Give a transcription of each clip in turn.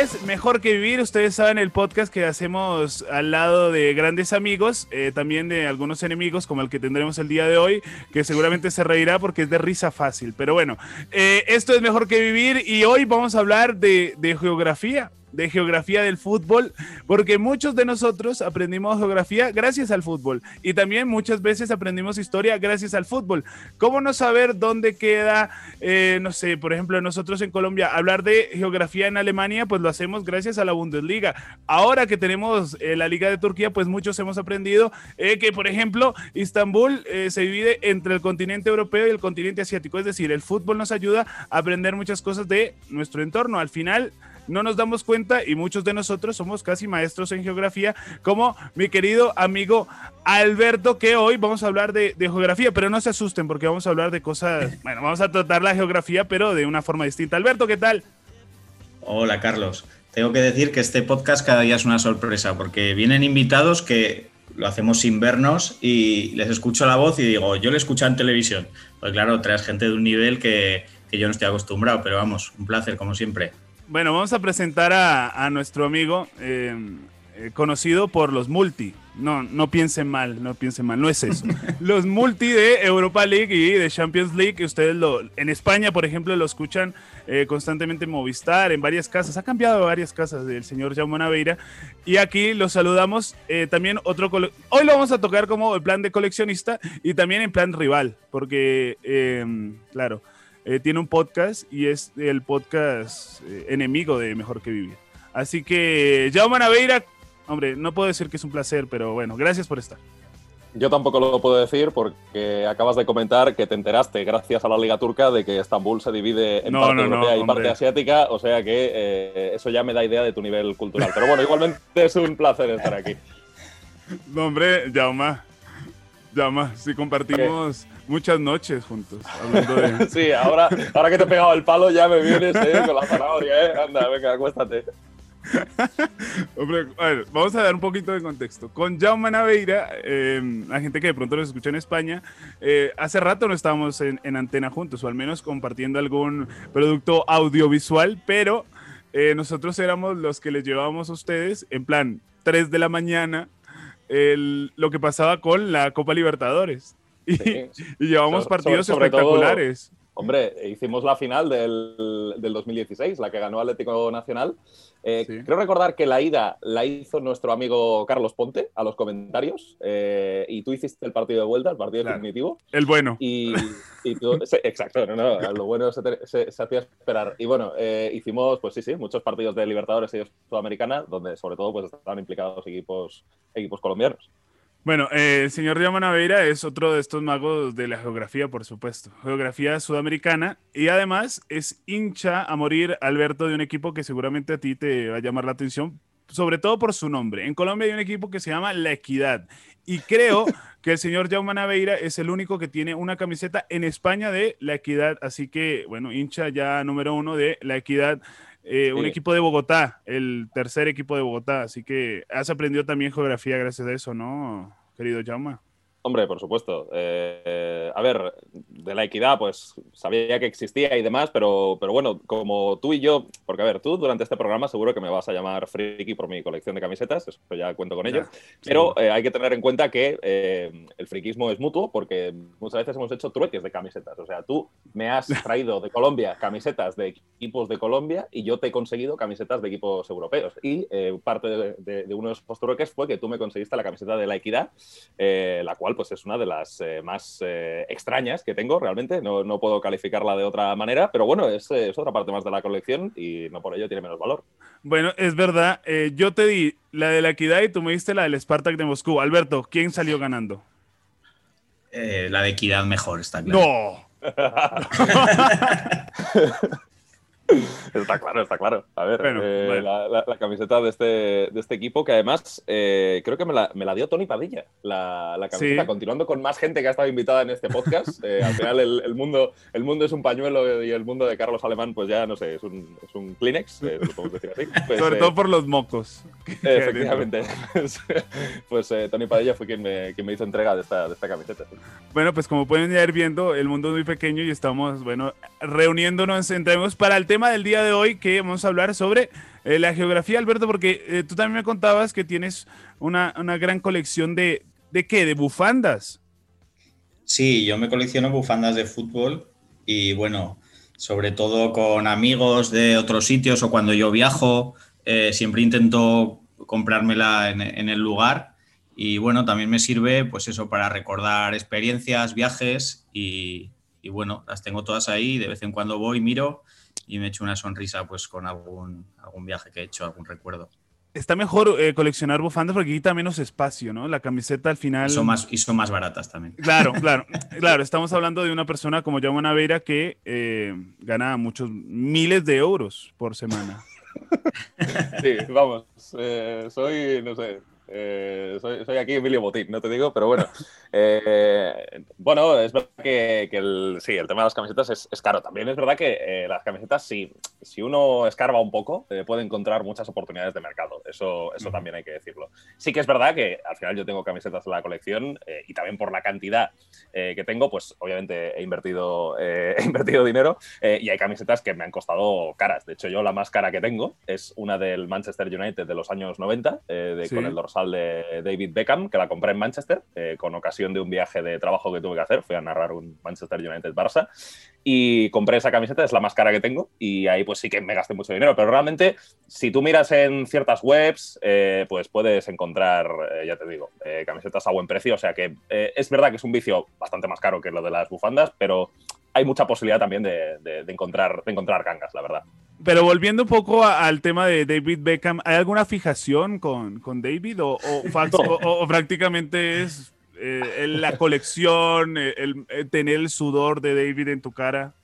es Mejor que Vivir. Ustedes saben el podcast que hacemos al lado de grandes amigos, eh, también de algunos enemigos, como el que tendremos el día de hoy, que seguramente se reirá porque es de risa fácil. Pero bueno, eh, esto es Mejor que Vivir y hoy vamos a hablar de, de geografía de geografía del fútbol, porque muchos de nosotros aprendimos geografía gracias al fútbol y también muchas veces aprendimos historia gracias al fútbol. ¿Cómo no saber dónde queda, eh, no sé, por ejemplo, nosotros en Colombia, hablar de geografía en Alemania, pues lo hacemos gracias a la Bundesliga. Ahora que tenemos eh, la Liga de Turquía, pues muchos hemos aprendido eh, que, por ejemplo, Istambul se divide entre el continente europeo y el continente asiático, es decir, el fútbol nos ayuda a aprender muchas cosas de nuestro entorno. Al final, no nos damos cuenta y muchos de nosotros somos casi maestros en geografía, como mi querido amigo Alberto, que hoy vamos a hablar de, geografía, pero no se asusten porque vamos a hablar de cosas, bueno, vamos a tratar la geografía, pero de una forma distinta. Alberto, ¿qué tal? Hola, Carlos. Tengo que decir que este podcast cada día es una sorpresa porque vienen invitados que lo hacemos sin vernos y les escucho la voz y digo, yo le escucho en televisión. Pues claro, traes gente de un nivel que, que yo no estoy acostumbrado, pero vamos, un placer como siempre. Bueno, vamos a presentar a, nuestro amigo eh, eh, conocido por los multi. No, no piensen mal, no piensen mal, no es eso. los multi de Europa League y de Champions League, ustedes lo, en España, por ejemplo, lo escuchan eh, constantemente en Movistar, en varias casas. Ha cambiado varias casas del señor Jaume Naveira. Y aquí lo saludamos también otro... Hoy lo vamos a tocar como el plan de coleccionista y también en plan rival, porque, claro eh, tiene un podcast y es el podcast eh, enemigo de Mejor que Vivir. Así que, Jaume Naveira, hombre, no puedo decir que es un placer, pero bueno, gracias por estar. Yo tampoco lo puedo decir porque acabas de comentar que te enteraste, gracias a la Liga Turca, de que Estambul se divide en parte europea y parte asiática, o sea que eh, eso ya me da idea de tu nivel cultural. Pero bueno, igualmente es un placer estar aquí. No, hombre, Jaume, Jaume, si compartimos muchas noches juntos. sí, ahora, ahora que te he pegado el palo ya me vienes eh, con la zanahoria, ¿eh? Anda, venga, acuéstate. Hombre, a ver, vamos a dar un poquito de contexto. Con Jaume Naveira, eh, la gente que de pronto nos escucha en España, eh, hace rato no estábamos en, en, antena juntos, o al menos compartiendo algún producto audiovisual, pero eh, nosotros éramos los que les llevábamos a ustedes, en plan, 3 de la mañana, el, lo que pasaba con la Copa Libertadores. Y, llevamos partidos espectaculares. hombre, hicimos la final del, del, 2016, la que ganó Atlético Nacional. Eh, creo recordar que la ida la hizo nuestro amigo Carlos Ponte a los comentarios eh, y tú hiciste el partido de vuelta, el partido definitivo. El bueno. Y, exacto, no, no, lo bueno se, hacía esperar. Y bueno, eh, hicimos, pues sí, sí, muchos partidos de Libertadores y Sudamericana, donde sobre todo pues estaban implicados equipos, equipos colombianos. Bueno, eh, el señor Diamond Aveira es otro de estos magos de la geografía, por supuesto. Geografía sudamericana. Y además es hincha a morir, Alberto, de un equipo que seguramente a ti te va a llamar la atención, sobre todo por su nombre. En Colombia hay un equipo que se llama La Equidad. Y creo que el señor Jaume Naveira es el único que tiene una camiseta en España de La Equidad. Así que, bueno, hincha ya número uno de La Equidad. Eh, un equipo de Bogotá, el tercer equipo de Bogotá. Así que has aprendido también geografía gracias a eso, ¿no, querido Jauma? Hombre, por supuesto. Eh, a ver, de la equidad, pues sabía que existía y demás, pero, pero bueno, como tú y yo, porque a ver, tú durante este programa seguro que me vas a llamar friki por mi colección de camisetas, eso ya cuento con ello, pero eh, hay que tener en cuenta que eh, el friquismo es mutuo porque muchas veces hemos hecho trueques de camisetas. O sea, tú me has traído de Colombia camisetas de equipos de Colombia y yo te he conseguido camisetas de equipos europeos. Y parte de, de, uno de esos trueques fue que tú me conseguiste la camiseta de la equidad, la cual pues es una de las eh, más eh, extrañas que tengo realmente. No, no, puedo calificarla de otra manera, pero bueno, es, es, otra parte más de la colección y no por ello tiene menos valor. Bueno, es verdad. Eh, yo te di la de la Equidad y tú me diste la del Spartak de Moscú. Alberto, ¿quién salió ganando? la de Equidad mejor, está claro. ¡No! está claro, está claro. A ver, eh, La, camiseta de este, de este equipo, que además eh, creo que me la, me la, dio Tony Padilla, la, camiseta, continuando con más gente que ha estado invitada en este podcast. Eh, al final el, mundo, el mundo es un pañuelo y el mundo de Carlos Alemán, pues ya no sé, es un, es un Kleenex, lo podemos decir así. Pues, Sobre todo por los mocos. Efectivamente. pues Tony Padilla fue quien me, quien me, hizo entrega de esta, de esta camiseta. Bueno, pues como pueden ir viendo, el mundo es muy pequeño y estamos, bueno, reuniéndonos, entremos para el tema del día de hoy que vamos a hablar sobre eh, la geografía, Alberto, porque eh, tú también me contabas que tienes una, una gran colección de, ¿de qué? ¿De bufandas? Sí, yo me colecciono bufandas de fútbol y bueno, sobre todo con amigos de otros sitios o cuando yo viajo, eh, siempre intento comprármela en, en, el lugar y bueno, también me sirve pues eso para recordar experiencias, viajes y, y bueno, las tengo todas ahí, de vez en cuando voy, miro y me echo una sonrisa pues con algún, algún viaje que he hecho, algún recuerdo. Está mejor eh, coleccionar bufandas porque quita menos espacio, ¿no? La camiseta al final... Y son más, y son más baratas también. Claro, claro, claro. Estamos hablando de una persona como Jaume Naveira que eh, gana muchos miles de euros por semana. Sí, vamos, eh, soy, no sé, eh, soy, soy, aquí Emilio Botín, no te digo, pero bueno. Eh, bueno, es verdad que, que, el, sí, el tema de las camisetas es, es caro. También es verdad que eh, las camisetas, si, si uno escarba un poco, eh, puede encontrar muchas oportunidades de mercado. Eso, eso también hay que decirlo. Sí que es verdad que al final yo tengo camisetas en la colección eh, y también por la cantidad eh, que tengo, pues obviamente he invertido, he invertido dinero y hay camisetas que me han costado caras. De hecho, yo la más cara que tengo es una del Manchester United de los años 90, de, sí. con el dorsal de David Beckham, que la compré en Manchester con ocasión de un viaje de trabajo que tuve que hacer, fui a narrar un Manchester United-Barça y compré esa camiseta, es la más cara que tengo y ahí pues sí que me gasté mucho dinero, pero realmente si tú miras en ciertas webs, eh, pues puedes encontrar, eh, ya te digo, eh, camisetas a buen precio, o sea que eh, es verdad que es un vicio bastante más caro que lo de las bufandas, pero hay mucha posibilidad también de encontrar, de encontrar gangas, la verdad. Pero volviendo un poco a, al tema de David Beckham, ¿hay alguna fijación con, con David o, o, o, o prácticamente es eh, la colección, el, el, el, tener el sudor de David en tu cara?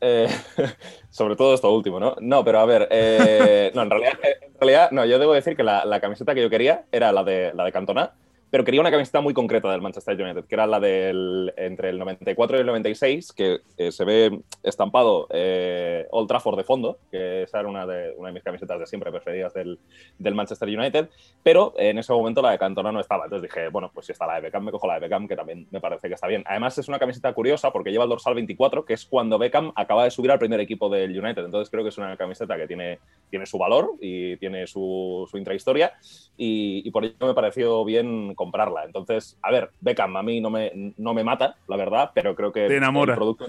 Eh, sobre todo esto último, ¿no? No, pero a ver, eh, no, en realidad, en realidad, no, yo debo decir que la, la, camiseta que yo quería era la de, la de Cantona, pero quería una camiseta muy concreta del Manchester United, que era la del entre el 94 y el 96, que eh, se ve estampado eh, Old Trafford de fondo, que esa era una de, una de mis camisetas de siempre preferidas del, del, Manchester United, pero en ese momento la de Cantona no estaba. Entonces dije, bueno, pues si está la de Beckham, me cojo la de Beckham, que también me parece que está bien. Además es una camiseta curiosa porque lleva el dorsal 24, que es cuando Beckham acaba de subir al primer equipo del United. Entonces creo que es una camiseta que tiene, tiene su valor y tiene su, su intrahistoria y, y por ello me pareció bien comprarla. Entonces, a ver, Beckham a mí no me, no me mata, la verdad, pero creo que Te enamora. el producto,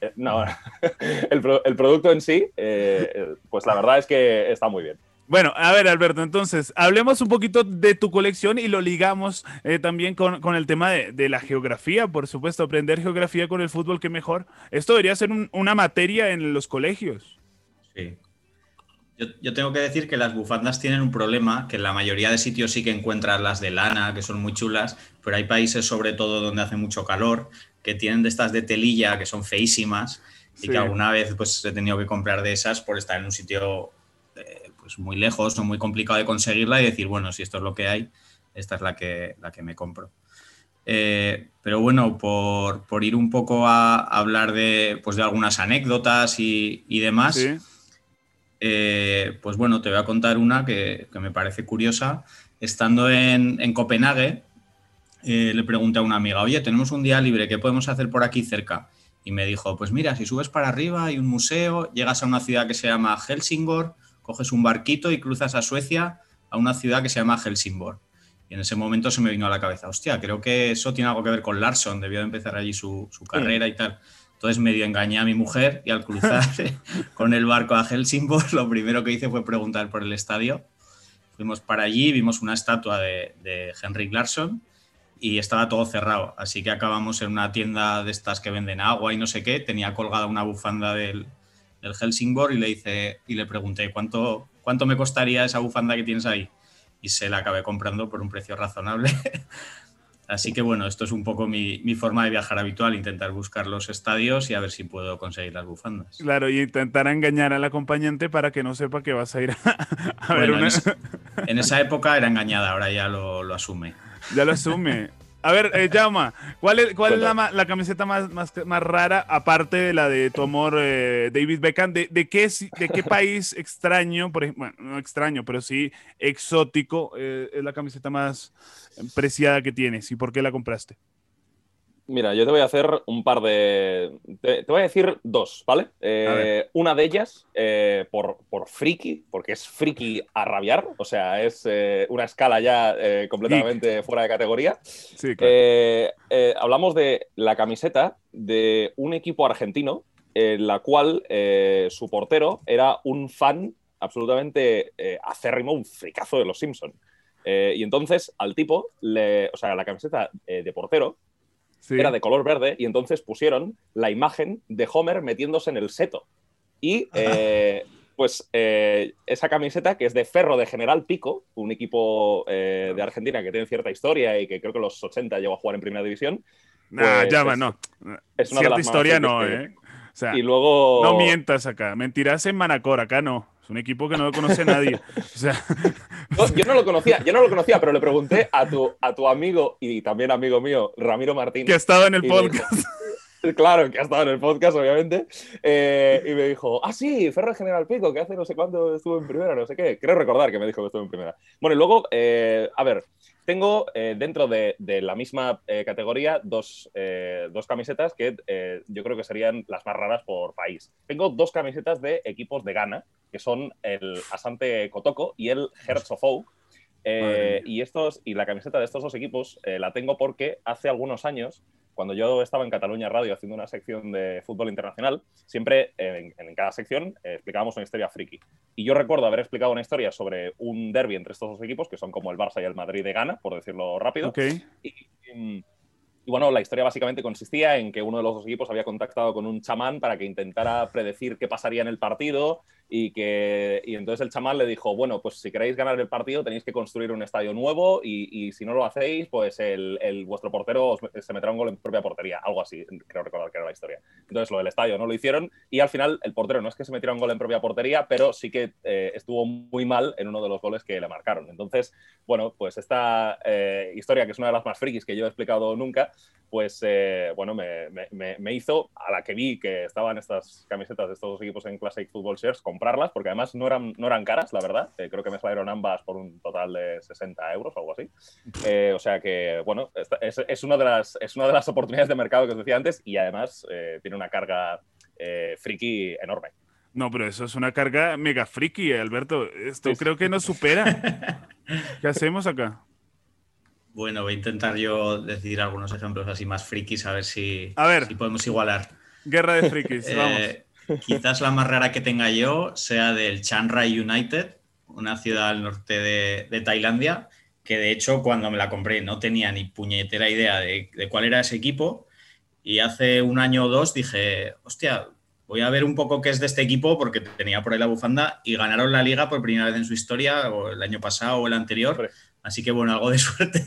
eh, no, el, el, producto en sí, eh, pues la verdad es que está muy bien. Bueno, a ver, Alberto, entonces, hablemos un poquito de tu colección y lo ligamos eh, también con, con, el tema de, de, la geografía, por supuesto, aprender geografía con el fútbol, qué mejor. Esto debería ser un, una materia en los colegios. Sí, yo, yo, tengo que decir que las bufandas tienen un problema, que en la mayoría de sitios sí que encuentras las de lana, que son muy chulas, pero hay países sobre todo donde hace mucho calor, que tienen de estas de telilla, que son feísimas, y sí. que alguna vez pues he tenido que comprar de esas por estar en un sitio eh, pues muy lejos o muy complicado de conseguirla y decir, bueno, si esto es lo que hay, esta es la que, la que me compro. Eh, pero bueno, por, por, ir un poco a, hablar de, pues de algunas anécdotas y, y demás, sí. Eh, pues bueno, te voy a contar una que, que me parece curiosa. Estando en, en Copenhague, eh, le pregunté a una amiga, oye, tenemos un día libre, ¿qué podemos hacer por aquí cerca? Y me dijo, pues mira, si subes para arriba hay un museo, llegas a una ciudad que se llama Helsingor, coges un barquito y cruzas a Suecia a una ciudad que se llama Helsingborg. Y en ese momento se me vino a la cabeza, hostia, creo que eso tiene algo que ver con Larson, debió de empezar allí su, su carrera y tal. Entonces medio engañé a mi mujer y al cruzar con el barco a Helsingborg, lo primero que hice fue preguntar por el estadio. Fuimos para allí, vimos una estatua de, de Henrik Larsson y estaba todo cerrado. Así que acabamos en una tienda de estas que venden agua y no sé qué. Tenía colgada una bufanda del, del Helsingborg y le, hice, y le pregunté ¿cuánto, cuánto me costaría esa bufanda que tienes ahí. Y se la acabé comprando por un precio razonable. Así que bueno, esto es un poco mi, mi, forma de viajar habitual, intentar buscar los estadios y a ver si puedo conseguir las bufandas. Claro, y intentar engañar al acompañante para que no sepa que vas a ir a, a bueno, ver una... En esa, en esa, época era engañada, ahora ya lo, lo asume. Ya lo asume. A ver, eh, Jauma, ¿cuál es, cuál es la, la, camiseta más, más, más, rara, aparte de la de tu amor eh, David Beckham? ¿De, de, qué, ¿De qué país extraño, por ejemplo, bueno, no extraño, pero sí exótico, eh, es la camiseta más preciada que tienes? ¿Y por qué la compraste? Mira, yo te voy a hacer un par de. Te, voy a decir dos, ¿vale? Eh, una de ellas, eh, por, por friki, porque es friki a rabiar, o sea, es eh, una escala ya completamente fuera de categoría. Sí, claro. hablamos de la camiseta de un equipo argentino, en la cual su portero era un fan absolutamente acérrimo, un fricazo de los Simpsons. y entonces al tipo, le, o sea, la camiseta de portero era de color verde y entonces pusieron la imagen de Homer metiéndose en el seto. Y eh, pues eh, esa camiseta que es de Ferro de General Pico, un equipo eh, de Argentina que tiene cierta historia y que creo que los 80 llegó a jugar en Primera División. Nah, pues ya va, no. Es una Cierta historia no, ¿eh? O sea, y luego... no mientas acá. Mentirás en Manacor, acá no. Es un equipo que no lo conoce nadie. O sea... yo no lo conocía, yo no lo conocía, pero le pregunté a tu, a tu amigo y también amigo mío, Ramiro Martín. Que ha estado en el podcast. claro, que ha estado en el podcast, obviamente. Eh, y me dijo, ah, sí, Ferro General Pico, que hace no sé cuándo estuvo en primera, no sé qué. Creo recordar que me dijo que estuvo en primera. Bueno, y luego, eh, a ver, tengo eh, dentro de, la misma eh, categoría eh, dos, camisetas que yo creo que serían las más raras por país. Tengo dos camisetas de equipos de Ghana, que son el Asante Kotoko y el Hertz of Oak. y, estos, y la camiseta de estos dos equipos la tengo porque hace algunos años cuando yo estaba en Cataluña Radio haciendo una sección de fútbol internacional, siempre en, cada sección eh, explicábamos una historia friki. Y yo recuerdo haber explicado una historia sobre un derby entre estos dos equipos, que son como el Barça y el Madrid de Ghana, por decirlo rápido. y, y bueno, la historia básicamente consistía en que uno de los dos equipos había contactado con un chamán para que intentara predecir qué pasaría en el partido y que y entonces el chamán le dijo, bueno, pues si queréis ganar el partido tenéis que construir un estadio nuevo y, si no lo hacéis, pues el, vuestro portero se meterá un gol en propia portería, algo así, creo recordar que era la historia. Entonces lo del estadio no lo hicieron y al final el portero no es que se metiera un gol en propia portería, pero sí que eh, estuvo muy mal en uno de los goles que le marcaron. Entonces, bueno, pues esta eh, historia que es una de las más frikis que yo he explicado nunca, pues eh, bueno, me, hizo, a la que vi que estaban estas camisetas de estos dos equipos en Classic Football Shares, comprarlas, porque además no eran, no eran caras, la verdad. Eh, creo que me salieron ambas por un total de 60 euros o algo así. Eh, o sea que, bueno, es, es, una de las, es una de las oportunidades de mercado que os decía antes y además tiene una carga friki enorme. No, pero eso es una carga mega friki, Alberto. Esto creo que nos supera. ¿Qué hacemos acá? Bueno, voy a intentar yo decir algunos ejemplos así más frikis, a ver si, a ver, si podemos igualar. Guerra de frikis, eh, vamos. Quizás la más rara que tenga yo sea del Chiang Rai United, una ciudad al norte de, Tailandia, que de hecho cuando me la compré no tenía ni puñetera idea de, de, cuál era ese equipo. Y hace un año o dos dije, hostia, voy a ver un poco qué es de este equipo porque tenía por ahí la bufanda y ganaron la liga por primera vez en su historia, o el año pasado o el anterior. Así que bueno, algo de suerte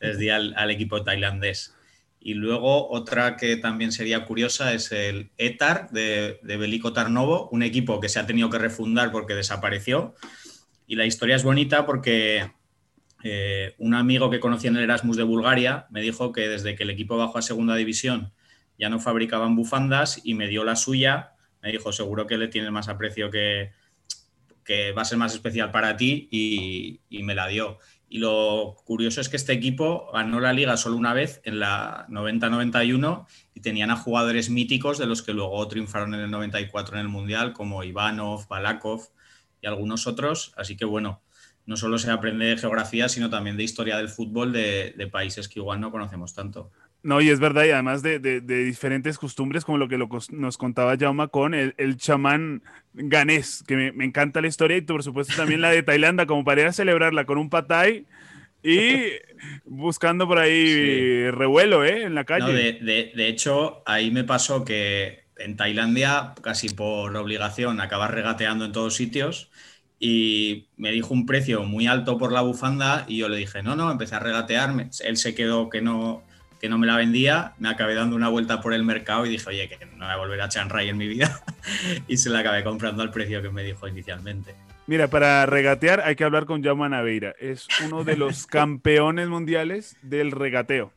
les di al, equipo tailandés. Y luego otra que también sería curiosa es el ETAR de, Belico Tarnovo, un equipo que se ha tenido que refundar porque desapareció. Y la historia es bonita porque eh, un amigo que conocí en el Erasmus de Bulgaria me dijo que desde que el equipo bajó a segunda división ya no fabricaban bufandas y me dio la suya. Me dijo, seguro que le tienes más aprecio que, que va a ser más especial para ti y, me la dio. Y lo curioso es que este equipo ganó la liga solo una vez, en la 90-91, y tenían a jugadores míticos de los que luego triunfaron en el 94 en el Mundial, como Ivanov, Balakov y algunos otros. Así que bueno, no solo se aprende de geografía, sino también de historia del fútbol de, de países que igual no conocemos tanto. No, y es verdad, y además de, diferentes costumbres, como lo que nos contaba Jauma con el, chamán ganés, que me, encanta la historia, y por supuesto también la de Tailandia, como para ir a celebrarla con un patay y buscando por ahí revuelo ¿eh? en la calle. de, hecho, ahí me pasó que en Tailandia, casi por obligación, acabas regateando en todos sitios y me dijo un precio muy alto por la bufanda y yo le dije, no, no, empecé a regatear, él se quedó que no que no me la vendía, me acabé dando una vuelta por el mercado y dije, oye, que no voy a volver a Chiang Rai en mi vida y se la acabé comprando al precio que me dijo inicialmente. Mira, para regatear hay que hablar con Jaume Naveira. Es uno de los campeones mundiales del regateo.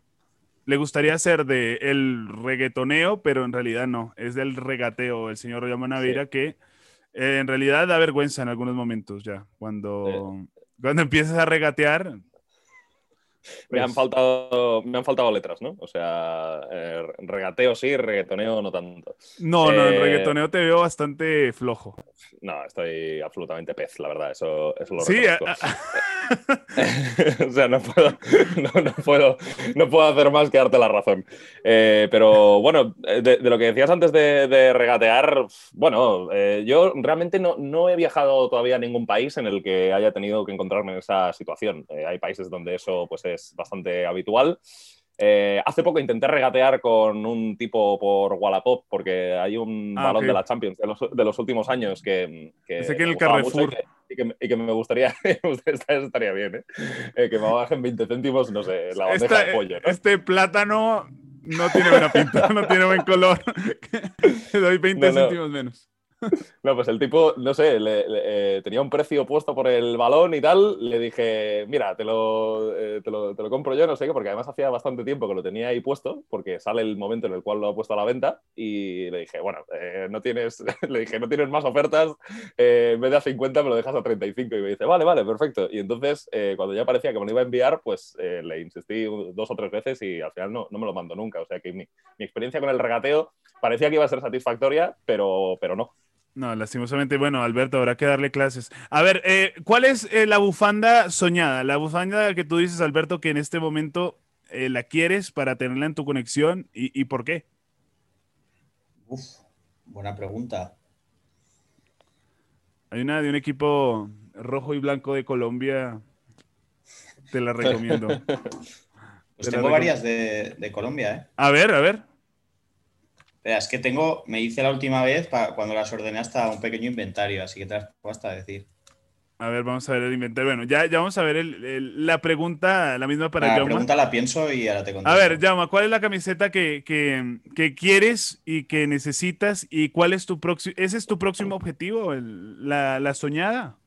Le gustaría ser de el reggaetoneo, pero en realidad no. Es del regateo el señor Jaume Naveira que eh, en realidad da vergüenza en algunos momentos ya. Cuando, cuando empiezas a regatear, Me han, Pues- faltado, me han faltado letras, ¿no? O sea, eh, regateo sí, reggaetoneo no tanto. No, no, en Eh, reggaetoneo te veo bastante flojo. No, estoy absolutamente pez, la verdad, eso, eso lo Sí, o sea, no puedo, no, no puedo, no puedo hacer más que darte la razón. Eh, pero bueno, de, de lo que decías antes de, de regatear, bueno, yo realmente no, no he viajado todavía a ningún país en el que haya tenido que encontrarme en esa situación. Hay países donde eso pues, es bastante habitual. Eh, hace poco intenté regatear con un tipo por Wallapop porque hay un Ah, balón ok. de la Champions de los, de los últimos años que, que Pensé que el Carrefour. Y que, y que- y que me gustaría, esta estaría bien, ¿eh? Eh, que me bajen 20 céntimos, no sé, la bandeja Esta- de pollo. ¿no? Este plátano no tiene buena pinta, no tiene buen color. Te doy 20 No, no. céntimos menos. No, pues el tipo, no sé, le- le- eh, tenía un precio puesto por el balón y tal. Le dije, mira, te lo, eh, te, lo, te lo compro yo, no sé qué, porque además hacía bastante tiempo que lo tenía ahí puesto, porque sale el momento en el cual lo ha puesto a la venta. Y le dije, bueno, eh, no tienes, le dije, no tienes más ofertas, eh, en vez de a 50 me lo dejas a 35. Y me dice, vale, vale, perfecto. Y entonces, eh, cuando ya parecía que me lo iba a enviar, pues eh, le insistí dos o tres veces y al final no, no me lo mando nunca. O sea que mi, mi experiencia con el regateo parecía que iba a ser satisfactoria, pero, pero no. No, lastimosamente, bueno, Alberto, habrá que darle clases. A ver, eh, ¿cuál es eh, la bufanda soñada? La bufanda que tú dices, Alberto, que en este momento eh, la quieres para tenerla en tu conexión y, y por qué. Uf, buena pregunta. Hay una de un equipo rojo y blanco de Colombia. Te la recomiendo. Pues Te tengo recom- varias de, de Colombia, ¿eh? A ver, a ver. Es que tengo, me hice la última vez cuando las ordené hasta un pequeño inventario, así que te las puedo hasta decir. A ver, vamos a ver el inventario. Bueno, ya, ya vamos a ver el- el- la pregunta, la misma para la pregunta la pienso y ahora te contesto. A ver, Jaume, ¿cuál es la camiseta que, que- que quieres y que necesitas? ¿Y cuál es tu próximo? ¿Ese es tu próximo objetivo? el- la, la soñada?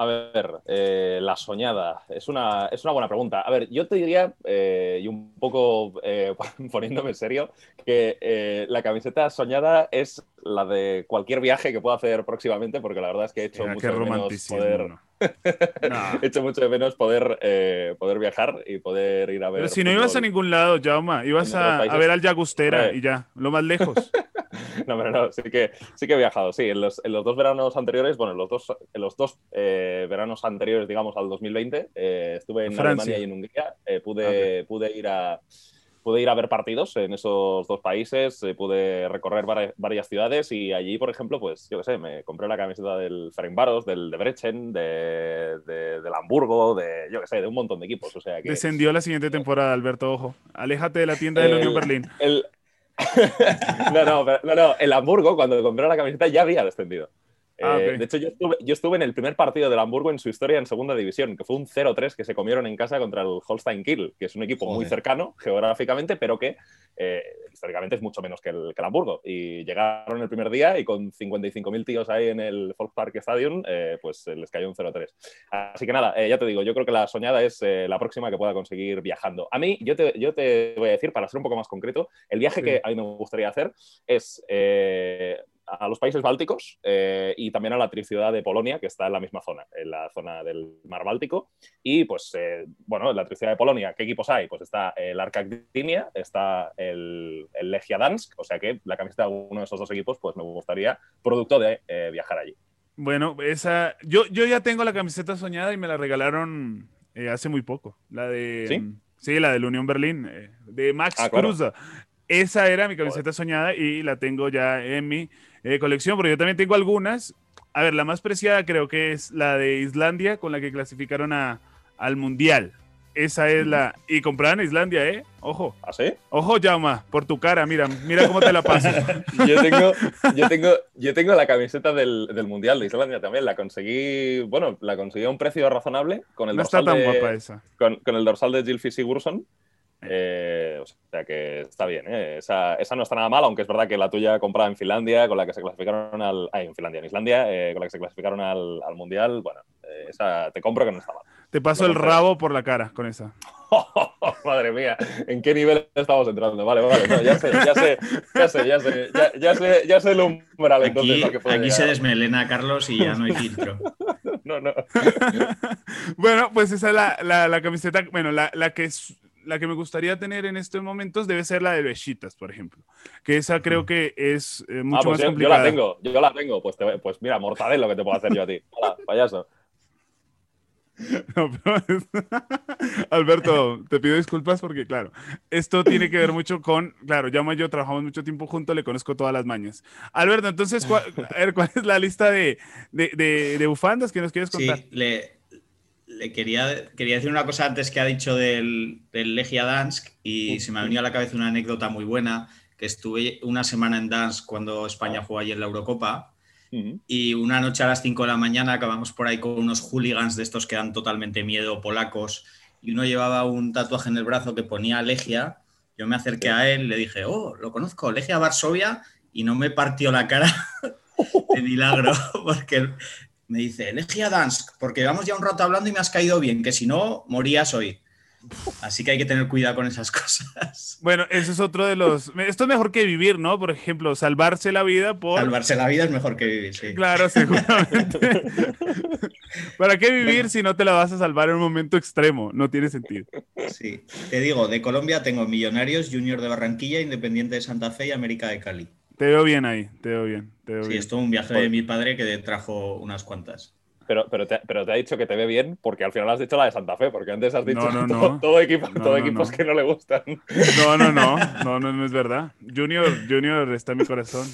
A ver, eh, la soñada es una, es una buena pregunta. A ver, yo te diría, eh, y un poco eh, poniéndome serio, que eh, la camiseta soñada es la de cualquier viaje que pueda hacer próximamente, porque la verdad es que he hecho mucho de menos poder, he hecho mucho de menos poder, eh, poder viajar y poder ir a ver. Pero si no ibas a ningún lado, Jaume, ibas a, a ver al Hombre. y ya, lo más lejos. No, pero no, sí que, sí que he viajado, sí. En los, en los dos veranos anteriores, bueno, en los dos, en los dos eh, veranos anteriores, digamos, al 2020, eh, estuve en Francia. Alemania y en Hungría. Pude, pude, ir a, pude ir a ver partidos en esos dos países, eh, pude recorrer vari- varias ciudades y allí, por ejemplo, pues yo qué sé, me compré la camiseta del Ferencváros, del de Brechen, de, de- del Hamburgo, de, yo qué sé, de un montón de equipos. O sea que, Descendió la siguiente temporada, Alberto, ojo. Aléjate de la tienda del El- Unión Berlín. El... no, no, pero- no, no, el Hamburgo, cuando compré la camiseta, ya había descendido. Ah, Eh. De hecho, yo estuve, yo estuve en el primer partido del Hamburgo en su historia en segunda división, que fue un 0-3 que se comieron en casa contra el Holstein Kiel, que es un equipo muy Joder. cercano geográficamente, pero que eh, históricamente es mucho menos que el, que el Hamburgo. Y llegaron el primer día y con 55.000 tíos ahí en el Volkspark Stadium, eh, pues les cayó un 0-3. Así que nada, ya te digo, yo creo que la soñada es la próxima que pueda conseguir viajando. A mí, yo te, yo te voy a decir, para ser un poco más concreto, el viaje Sí. que a mí me gustaría hacer es a los países bálticos eh, y también a la triciudad de Polonia, que está en la misma zona, en la zona del mar Báltico. Y pues, eh, bueno, en la triciudad de Polonia, ¿qué equipos hay? Pues está el Arca Gdynia, está el, el Legia Dansk, o sea que la camiseta de uno de esos dos equipos, pues me gustaría, producto de eh, viajar allí. Bueno, esa. Yo, yo ya tengo la camiseta soñada y me la regalaron eh, hace muy poco. La de. ¿Sí? Sí, la del Unión Berlín, eh, de Max Ah, claro. Esa era mi camiseta soñada y la tengo ya en mi eh, colección, pero yo también tengo algunas. A ver, la más preciada creo que es la de Islandia, con la que clasificaron a, al Mundial. Esa es la. Y compraron Islandia, ¿eh? Ojo, ¿Así? ojo, Llama, por tu cara, mira, mira cómo te la paso. Yo tengo, yo tengo, yo tengo la camiseta del, del Mundial de Islandia también. La conseguí, bueno, la conseguí a un precio razonable con el No está dorsal tan de- guapa esa. con, con el dorsal de Gylfi Sigurdsson. Eh, o sea que está bien, ¿eh? esa, esa no está nada mal, aunque es verdad que la tuya comprada en Finlandia, con la que se clasificaron al. ay, en Finlandia, en Islandia, eh, con la que se clasificaron al, al Mundial, bueno, eh, esa te compro que no está mal. Te paso el rabo por la cara con esa. Madre mía, ¿en qué nivel estamos entrando? Vale, vale, no, ya sé, ya sé, ya sé, ya sé, ya, ya sé, ya sé el umbral entonces Aquí, lo que puede aquí se desmelena Carlos y ya no hay filtro. no, no. bueno, pues esa es la, la, camiseta, bueno, la, la que es la que me gustaría tener en estos momentos debe ser la de Bechitas, por ejemplo. Que esa creo que es eh, mucho ah, pues más complicada. Yo la tengo, yo la tengo. Pues, pues mira, mortadelo que te puedo hacer yo a ti. Hola, payaso. Alberto, te pido disculpas porque, claro, esto tiene que ver mucho con, claro, Llama y yo trabajamos mucho tiempo juntos, le conozco todas las mañas. Alberto, entonces, ¿cuál, a ver, ¿cuál es la lista de, de, bufandas que nos quieres contar? Sí, le, le, quería, quería decir una cosa antes que ha dicho del, del Legia Dansk y se me ha venido a la cabeza una anécdota muy buena, que estuve una semana en Dansk cuando España jugó ayer la Eurocopa y una noche a las 5 de la mañana acabamos por ahí con unos hooligans de estos que dan totalmente miedo, polacos, y uno llevaba un tatuaje en el brazo que ponía Legia. Yo me acerqué a él, le dije, oh, lo conozco, Legia Varsovia, y no me partió la cara de milagro, porque me dice, Legia Dansk, porque vamos ya un rato hablando y me has caído bien, que si no, morías hoy. Así que hay que tener cuidado con esas cosas. Bueno, eso es otro de los... Esto es mejor que vivir, ¿no? Por ejemplo, salvarse la vida por... Salvarse la vida es mejor que vivir, sí. Claro, seguramente. ¿Para qué vivir si no te la vas a salvar en un momento extremo? No tiene sentido. Sí. Te digo, de Colombia tengo Millonarios, Junior de Barranquilla, Independiente de Santa Fe y América de Cali. Te veo bien ahí, te veo bien. Te veo sí, esto es un viaje de mi padre que trajo unas cuantas. Pero, pero, te, pero te ha dicho que te ve bien porque al final has dicho la de Santa Fe, porque antes has dicho todo, equipo, todo equipos que no le gustan. No, no, no, no, no, no es verdad. Junior, Junior está en mi corazón.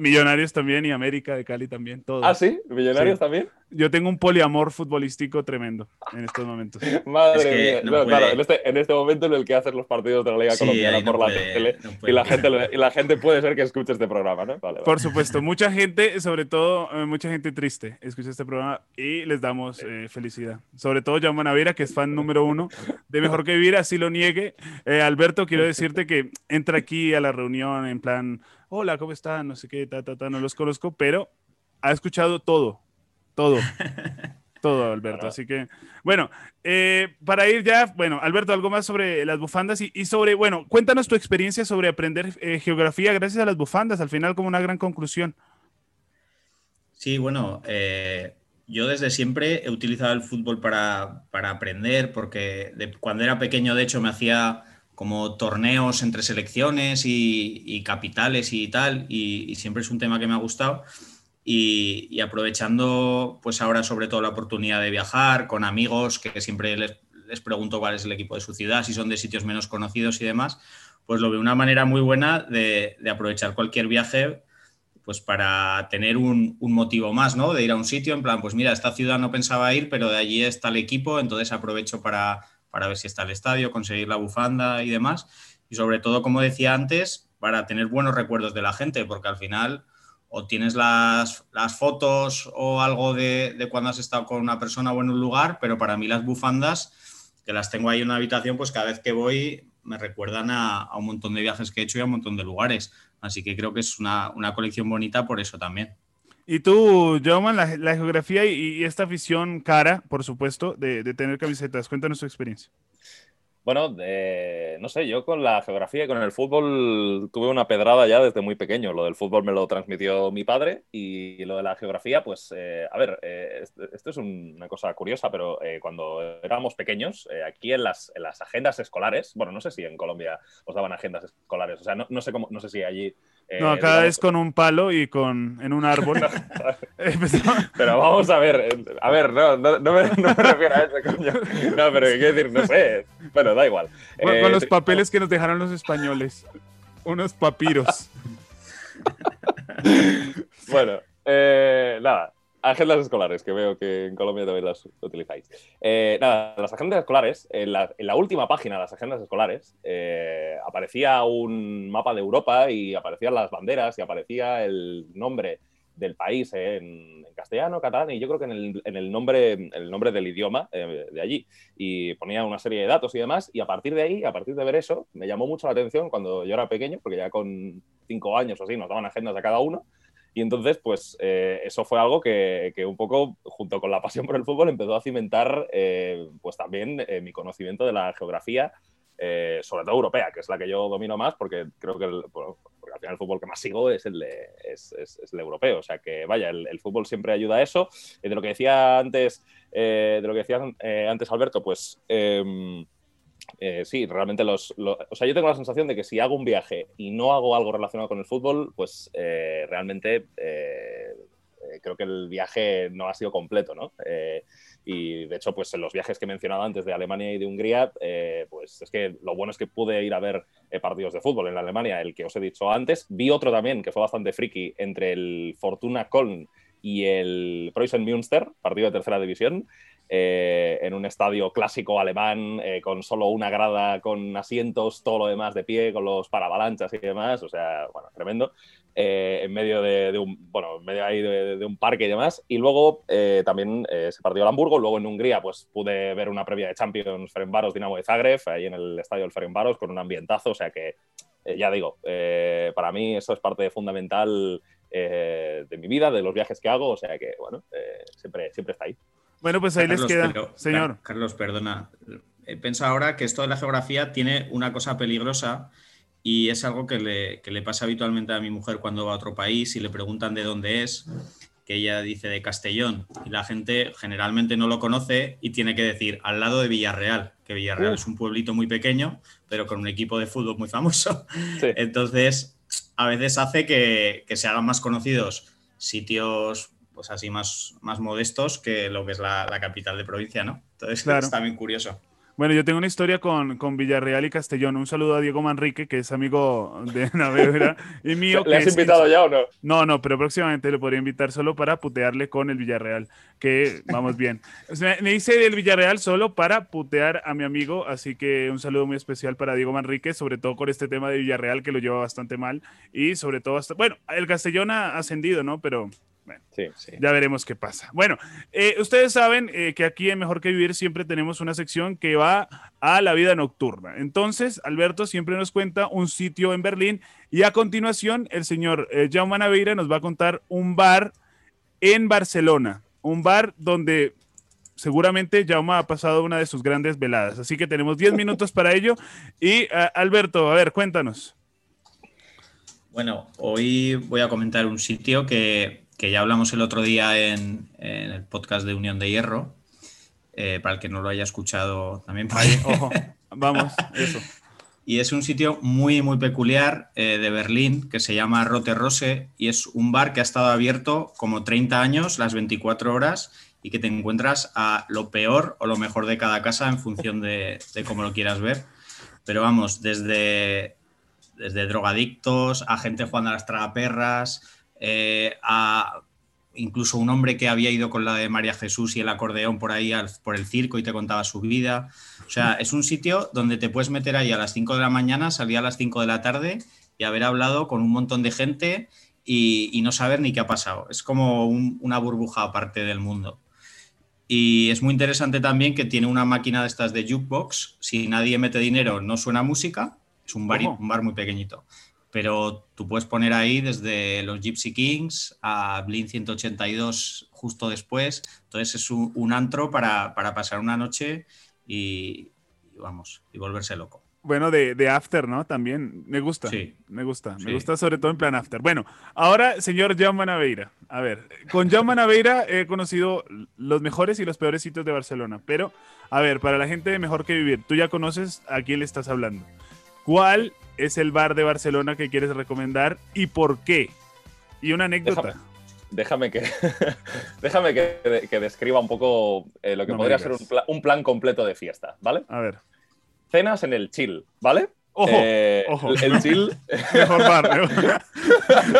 Millonarios también y América de Cali también, todo. ¿Ah, sí? ¿Millonarios también? Yo tengo un poliamor futbolístico tremendo en estos momentos. Madre mía. claro, en este, en este, momento en el que haces los partidos de la Liga Colombiana por la tele y, la gente, y la gente puede ser que escuche este programa, ¿no? Por supuesto, mucha gente, sobre todo eh, mucha gente triste, escucha este programa y les damos eh, felicidad. Sobre todo Jaume Navira, que es fan número uno de Mejor que Vivir, así lo niegue. Eh, Alberto, quiero decirte que entra aquí a la reunión en plan hola, ¿cómo están? No sé qué, ta, ta, ta, no los conozco, pero ha escuchado todo, todo. todo, Alberto. Así que, bueno, eh, para ir ya, bueno, Alberto, algo más sobre las bufandas y, sobre, bueno, cuéntanos tu experiencia sobre aprender eh, geografía gracias a las bufandas, al final como una gran conclusión. Sí, bueno, eh, yo desde siempre he utilizado el fútbol para, aprender, porque cuando era pequeño, de hecho, me hacía como torneos entre selecciones y, capitales y tal, y, siempre es un tema que me ha gustado. Y, aprovechando, pues ahora sobre todo la oportunidad de viajar con amigos, que siempre les, les, pregunto cuál es el equipo de su ciudad, si son de sitios menos conocidos y demás, pues lo veo una manera muy buena de, aprovechar cualquier viaje pues para tener un, un, motivo más, ¿no? De ir a un sitio, en plan, pues mira, esta ciudad no pensaba ir, pero de allí está el equipo, entonces aprovecho para, para ver si está el estadio, conseguir la bufanda y demás. Y sobre todo, como decía antes, para tener buenos recuerdos de la gente, porque al final o tienes las, fotos o algo de, de, cuando has estado con una persona o en un lugar, pero para mí las bufandas, que las tengo ahí en una habitación, pues cada vez que voy me recuerdan a, a un montón de viajes que he hecho y a un montón de lugares. Así que creo que es una colección bonita por eso también. Y tú, Jauman, la, geografía y, esta afición cara, por supuesto, de, tener camisetas. Cuéntanos tu experiencia. Bueno, no sé, yo con la geografía y con el fútbol tuve una pedrada ya desde muy pequeño. Lo del fútbol me lo transmitió mi padre y lo de la geografía, pues, eh, a ver, eh, esto es una cosa curiosa, pero eh, cuando éramos pequeños, aquí en las, en las, agendas escolares, bueno, no sé si en Colombia os daban agendas escolares, o sea, no, no sé cómo, no sé si allí eh, no, acá es con un palo y con en un árbol. pero vamos a ver, eh, a ver, no, no, me, refiero a eso, coño. No, pero quiero decir, no sé. Bueno, da igual. con eh, los papeles que nos dejaron los españoles. Unos papiros. bueno, eh, nada agendas escolares, que veo que en Colombia también las utilizáis. Eh, nada, las agendas escolares, en la, última página de las agendas escolares, eh, aparecía un mapa de Europa y aparecían las banderas y aparecía el nombre del país en, castellano, catalán y yo creo que en el, nombre, el nombre del idioma eh, de allí. Y ponía una serie de datos y demás. Y a partir de ahí, a partir de ver eso, me llamó mucho la atención cuando yo era pequeño, porque ya con cinco años o así nos daban agendas a cada uno. Y entonces, pues eh, eso fue algo que, que, un poco, junto con la pasión por el fútbol, empezó a cimentar eh, pues también eh, mi conocimiento de la geografía, sobre todo europea, que es la que yo domino más, porque creo que, al final el fútbol que más sigo es el, es, el europeo. O sea que, vaya, el, fútbol siempre ayuda a eso. de lo que decía antes, de lo que decía antes Alberto, pues em, eh, sí, realmente los, O sea, yo tengo la sensación de que si hago un viaje y no hago algo relacionado con el fútbol, pues eh, realmente eh, creo que el viaje no ha sido completo, ¿no? y de hecho, pues en los viajes que he mencionado antes de Alemania y de Hungría, pues es que lo bueno es que pude ir a ver partidos de fútbol en Alemania, el que os he dicho antes. Vi otro también que fue bastante friki entre el Fortuna Köln y el Preußen Münster, partido de tercera división. Eh, en un estadio clásico alemán, eh, con solo una grada, con asientos, todo lo demás de pie, con los parabalanchas y demás, o sea, bueno, tremendo. Eh, en medio de, un, bueno, en medio ahí de, un parque y demás. Y luego también se partió el Hamburgo, luego en Hungría pues pude ver una previa de Champions Ferencváros Dinamo de Zagreb, ahí en el estadio del Ferencváros, con un ambientazo, o sea que, ya digo, para mí eso es parte fundamental de mi vida, de los viajes que hago, o sea que, bueno, siempre, siempre está ahí. Bueno, pues ahí les queda, señor. Carlos, perdona. He pensado ahora que esto de la geografía tiene una cosa peligrosa y es algo que le, que le pasa habitualmente a mi mujer cuando va a otro país y le preguntan de dónde es, que ella dice de Castellón y la gente generalmente no lo conoce y tiene que decir al lado de Villarreal, que Villarreal es un pueblito muy pequeño, pero con un equipo de fútbol muy famoso. Entonces, a veces hace que, que se hagan más conocidos sitios pues así más, más modestos que lo que es la, capital de provincia, ¿no? Entonces claro. está bien curioso. Bueno, yo tengo una historia con, con, Villarreal y Castellón. Un saludo a Diego Manrique, que es amigo de Navegura y mío. ¿Le has invitado ya o no? No, no, pero próximamente lo podría invitar solo para putearle con el Villarreal, que vamos bien. me hice del Villarreal solo para putear a mi amigo, así que un saludo muy especial para Diego Manrique, sobre todo con este tema de Villarreal que lo lleva bastante mal y sobre todo hasta, bueno, el Castellón ha ascendido, ¿no? Pero bueno, ya veremos qué pasa. Bueno, eh, ustedes saben eh, que aquí en Mejor que Vivir siempre tenemos una sección que va a la vida nocturna. Entonces, Alberto siempre nos cuenta un sitio en Berlín y a continuación el señor eh, Jaume Naveira nos va a contar un bar en Barcelona, un bar donde seguramente Jaume ha pasado una de sus grandes veladas. Así que tenemos 10 minutos para ello. Y Alberto, a ver, cuéntanos. Bueno, hoy voy a comentar un sitio que que ya hablamos el otro día en, el podcast de Unión de Hierro. Eh, para el que no lo haya escuchado también. ojo, vamos, eso. Y es un sitio muy, muy peculiar eh, de Berlín que se llama Rote Rose y es un bar que ha estado abierto como 30 años, las 24 horas, y que te encuentras a lo peor o lo mejor de cada casa en función de, de cómo lo quieras ver. Pero vamos, desde, desde drogadictos a gente jugando a las tragaperras, eh, a incluso un hombre que había ido con la de María Jesús y el acordeón por ahí por el circo y te contaba su vida. O sea, es un sitio donde te puedes meter ahí a las 5 de la mañana, salir a las 5 de la tarde y haber hablado con un montón de gente y, no saber ni qué ha pasado. Es como una burbuja aparte del mundo. Y es muy interesante también que tiene una máquina de estas de jukebox. Si nadie mete dinero, no suena música. Es un bar, un bar muy pequeñito pero tú puedes poner ahí desde los Gypsy Kings a Blink 182 justo después. Entonces es un, antro para, pasar una noche y, vamos, y volverse loco. Bueno, de, after, ¿no? También me gusta. Sí. Me gusta. Me gusta sobre todo en plan after. Bueno, ahora, señor John Manaveira. A ver, con John Manaveira he conocido los mejores y los peores sitios de Barcelona. Pero, a ver, para la gente de Mejor que Vivir, tú ya conoces a quién le estás hablando. ¿Cuál es el bar de Barcelona que quieres recomendar y por qué? Y una anécdota. Déjame, que, déjame que, describa un poco eh, lo que podría ser un, un, plan completo de fiesta, ¿vale? A ver. Cenas en el chill, ¿vale? Ojo, eh, ojo. El chill. mejor bar,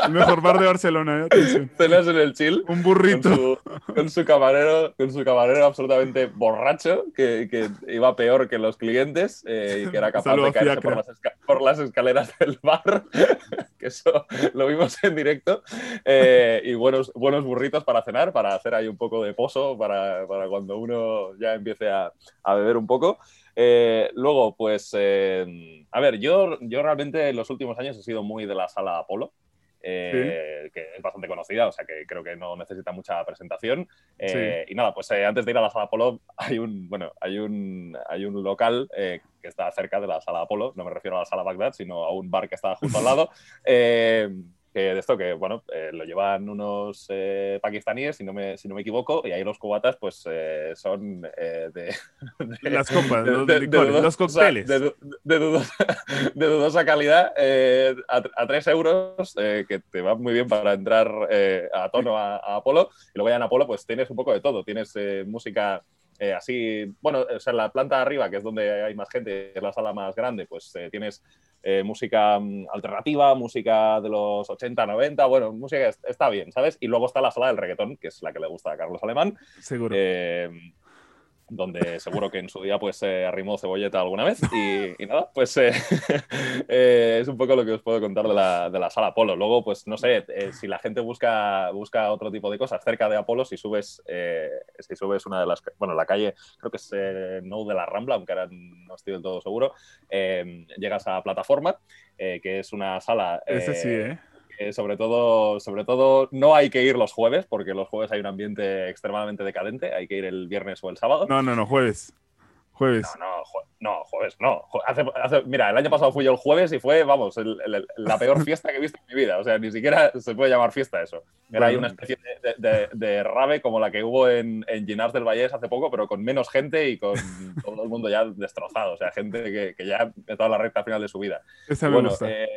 el mejor bar de Barcelona, ¿eh? Cenas en el chill. Un burrito. Con su, camarero, con su camarero absolutamente borracho, que, que iba peor que los clientes eh, y que era capaz de caerse por las, por las, escaleras del bar. que eso lo vimos en directo. Eh, y buenos, buenos burritos para cenar, para hacer ahí un poco de pozo, para, para cuando uno ya empiece a, a beber un poco. Eh, luego, pues, eh, a ver, yo, yo realmente en los últimos años he sido muy de la sala Apolo. que es bastante conocida, o sea que creo que no necesita mucha presentación. Y nada, pues antes de ir a la sala Apolo, hay un, bueno, hay un, hay un local que está cerca de la sala Apolo, no me refiero a la sala Bagdad, sino a un bar que está justo al lado de esto que, bueno, eh, lo llevan unos eh, pakistaníes, si no, me, si no me equivoco, y ahí los cubatas, pues, eh, son de, Las copas, de, los cócteles. de, dudosa, calidad, a, a, 3 euros, que te va muy bien para entrar a tono a, a, Apolo. Y luego ya en Apolo, pues, tienes un poco de todo. Tienes música... así, bueno, o sea, la planta de arriba, que es donde hay más gente, es la sala más grande, pues tienes eh, música mm, alternativa, música de los 80, 90, bueno, música está bien, ¿sabes? Y luego está la sala del reggaetón, que es la que le gusta a Carlos Alemán. Seguro. Eh, donde seguro que en su día pues eh, arrimó cebolleta alguna vez y, nada, pues eh, eh, es un poco lo que os puedo contar de la, de la sala Apolo. Luego, pues no sé, si la gente busca, busca otro tipo de cosas cerca de Apolo, si subes, si subes una de las, bueno, la calle, creo que es No de la Rambla, aunque ahora no estoy del todo seguro, llegas a Plataforma, que es una sala... Ese sí, ¿eh? Sobre, todo, sobre todo no hay que ir los jueves, porque los jueves hay un ambiente extremadamente decadente, hay que ir el viernes o el sábado. No, no, no, jueves. Jueves. No, no, no jueves, no. mira, el año pasado fui yo el jueves y fue, vamos, la peor fiesta que he visto en mi vida. O sea, ni siquiera se puede llamar fiesta eso. Era ahí una especie de, de, rave como la que hubo en, en Ginars del Vallés hace poco, pero con menos gente y con todo el mundo ya destrozado. O sea, gente que, que ya estaba en la recta final de su vida. Esa me gusta. Eh,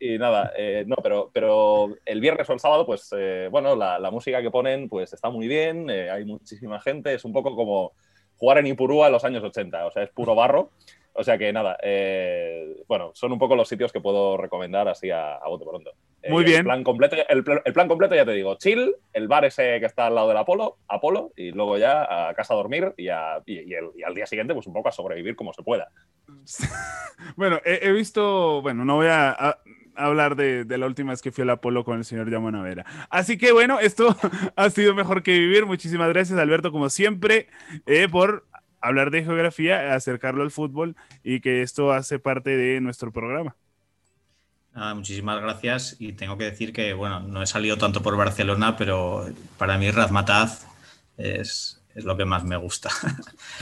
y nada, eh, no, pero, pero el viernes o el sábado, pues eh, bueno, la, la, música que ponen pues está muy bien, eh, hay muchísima gente, es un poco como jugar en Ipurúa en los años 80, o sea, es puro barro. O sea que nada, bueno, son un poco los sitios que puedo recomendar así a, a bote pronto. Muy bien. El plan, completo, el, el, plan completo, ya te digo, chill, el bar ese que está al lado del Apolo, Apolo, y luego ya a casa a dormir y, a, y, el, y al día siguiente, pues un poco a sobrevivir como se pueda. bueno, he, he visto, bueno, no voy a, a hablar de, de, la última vez que fui al Apolo con el señor Yamonavera. Así que bueno, esto ha sido mejor que vivir. Muchísimas gracias, Alberto, como siempre, eh, por hablar de geografía, acercarlo al fútbol y que esto hace parte de nuestro programa. Ah, muchísimas gracias y tengo que decir que, bueno, no he salido tanto por Barcelona, pero para mí Razmataz es, es lo que más me gusta.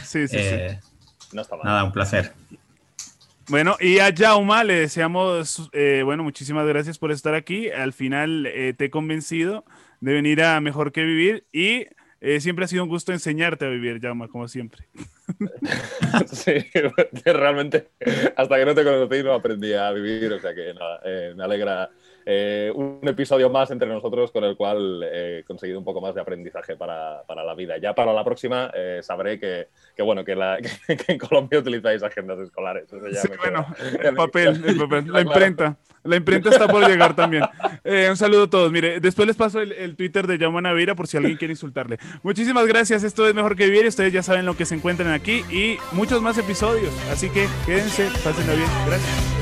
Sí, sí, eh, sí. No está mal. Nada, un placer. Bueno, y a Jauma le deseamos, eh, bueno, muchísimas gracias por estar aquí. Al final eh, te he convencido de venir a Mejor que Vivir y eh, siempre ha sido un gusto enseñarte a vivir, Jauma, como siempre. sí, realmente hasta que no te conocí no aprendí a vivir, o sea que nada, eh, me alegra eh, un episodio más entre nosotros con el cual he conseguido un poco más de aprendizaje para, para la vida. Ya para la próxima eh, sabré que, que bueno, que, la, que, en Colombia utilizáis agendas escolares. sí, bueno, el papel, el papel, la imprenta. La imprenta está por llegar también. Eh, un saludo a todos. Mire, después les paso el, el Twitter de Yamo Navira por si alguien quiere insultarle. Muchísimas gracias. Esto es Mejor que Vivir. Ustedes ya saben lo que se encuentran aquí y muchos más episodios. Así que quédense, pásenlo bien. Gracias.